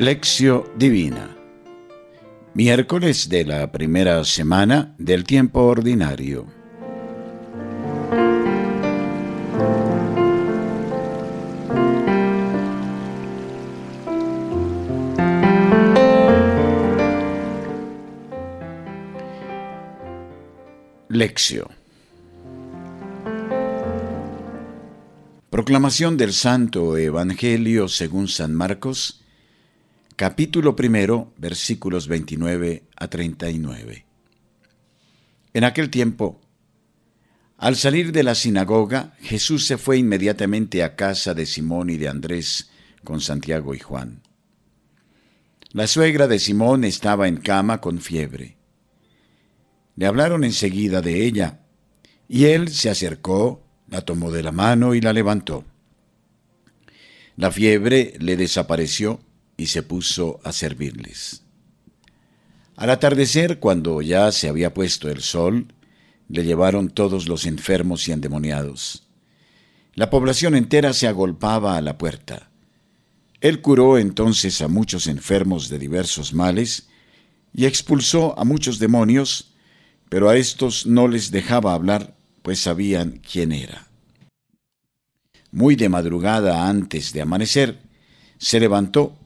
Lección Divina. Miércoles de la primera semana del tiempo ordinario. Lección. Proclamación del Santo Evangelio según San Marcos capítulo primero, versículos 29 a 39. En aquel tiempo, al salir de la sinagoga, Jesús se fue inmediatamente a casa de Simón y de Andrés con Santiago y Juan. La suegra de Simón estaba en cama con fiebre. Le hablaron enseguida de ella, y él se acercó, la tomó de la mano y la levantó. La fiebre le desapareció y se puso a servirles. Al atardecer, cuando ya se había puesto el sol, le llevaron todos los enfermos y endemoniados. La población entera se agolpaba a la puerta. Él curó entonces a muchos enfermos de diversos males y expulsó a muchos demonios, pero a estos no les dejaba hablar, pues sabían quién era. Muy de madrugada antes de amanecer, se levantó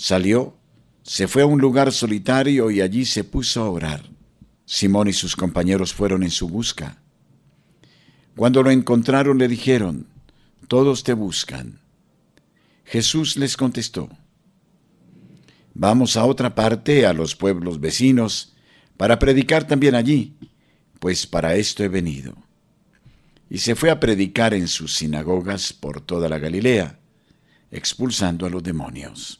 Salió, se fue a un lugar solitario y allí se puso a orar. Simón y sus compañeros fueron en su busca. Cuando lo encontraron le dijeron, Todos te buscan. Jesús les contestó, Vamos a otra parte, a los pueblos vecinos, para predicar también allí, pues para esto he venido. Y se fue a predicar en sus sinagogas por toda la Galilea, expulsando a los demonios.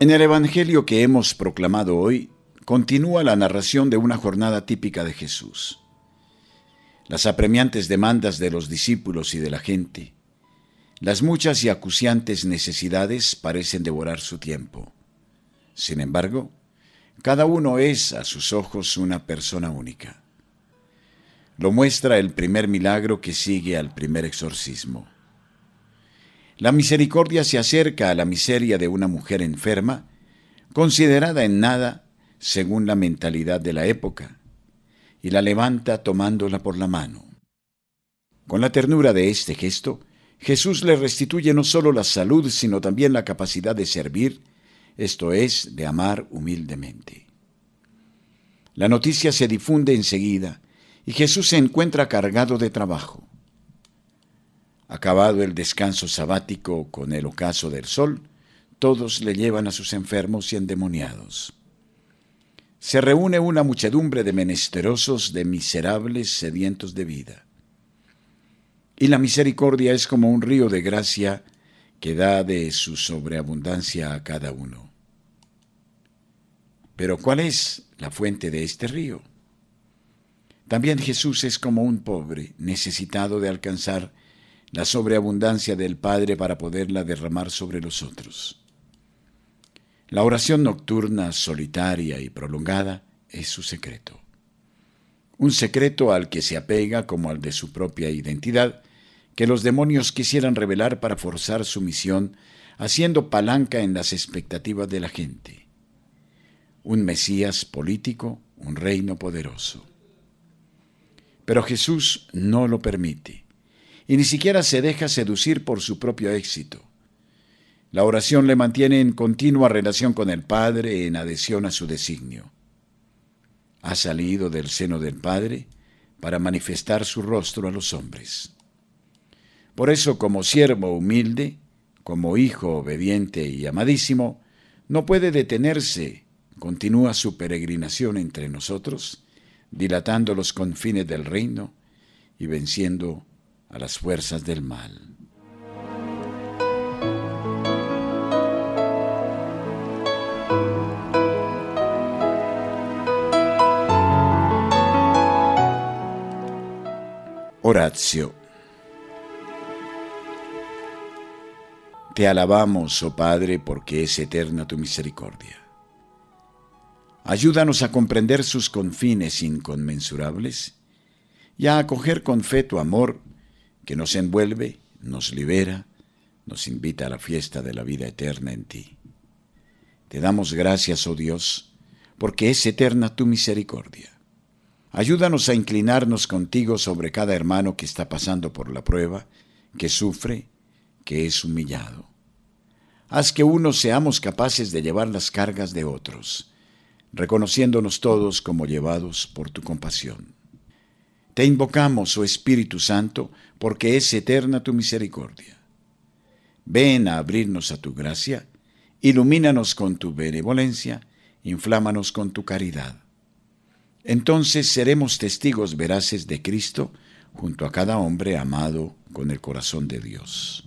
En el Evangelio que hemos proclamado hoy, continúa la narración de una jornada típica de Jesús. Las apremiantes demandas de los discípulos y de la gente, las muchas y acuciantes necesidades parecen devorar su tiempo. Sin embargo, cada uno es a sus ojos una persona única. Lo muestra el primer milagro que sigue al primer exorcismo. La misericordia se acerca a la miseria de una mujer enferma, considerada en nada según la mentalidad de la época, y la levanta tomándola por la mano. Con la ternura de este gesto, Jesús le restituye no solo la salud, sino también la capacidad de servir, esto es, de amar humildemente. La noticia se difunde enseguida, y Jesús se encuentra cargado de trabajo. Acabado el descanso sabático con el ocaso del sol, todos le llevan a sus enfermos y endemoniados. Se reúne una muchedumbre de menesterosos, de miserables, sedientos de vida. Y la misericordia es como un río de gracia que da de su sobreabundancia a cada uno. Pero ¿cuál es la fuente de este río? También Jesús es como un pobre, necesitado de alcanzar la sobreabundancia del Padre para poderla derramar sobre los otros. La oración nocturna, solitaria y prolongada es su secreto. Un secreto al que se apega como al de su propia identidad, que los demonios quisieran revelar para forzar su misión, haciendo palanca en las expectativas de la gente. Un Mesías político, un reino poderoso. Pero Jesús no lo permite y ni siquiera se deja seducir por su propio éxito. La oración le mantiene en continua relación con el Padre en adhesión a su designio. Ha salido del seno del Padre para manifestar su rostro a los hombres. Por eso, como siervo humilde, como hijo obediente y amadísimo, no puede detenerse, continúa su peregrinación entre nosotros, dilatando los confines del reino, y venciendo a las fuerzas del mal. Horacio. Te alabamos, oh Padre, porque es eterna tu misericordia. Ayúdanos a comprender sus confines inconmensurables y a acoger con fe tu amor que nos envuelve, nos libera, nos invita a la fiesta de la vida eterna en ti. Te damos gracias, oh Dios, porque es eterna tu misericordia. Ayúdanos a inclinarnos contigo sobre cada hermano que está pasando por la prueba, que sufre, que es humillado. Haz que unos seamos capaces de llevar las cargas de otros, reconociéndonos todos como llevados por tu compasión. Te invocamos, oh Espíritu Santo, porque es eterna tu misericordia. Ven a abrirnos a tu gracia, ilumínanos con tu benevolencia, inflámanos con tu caridad entonces seremos testigos veraces de Cristo junto a cada hombre amado con el corazón de Dios.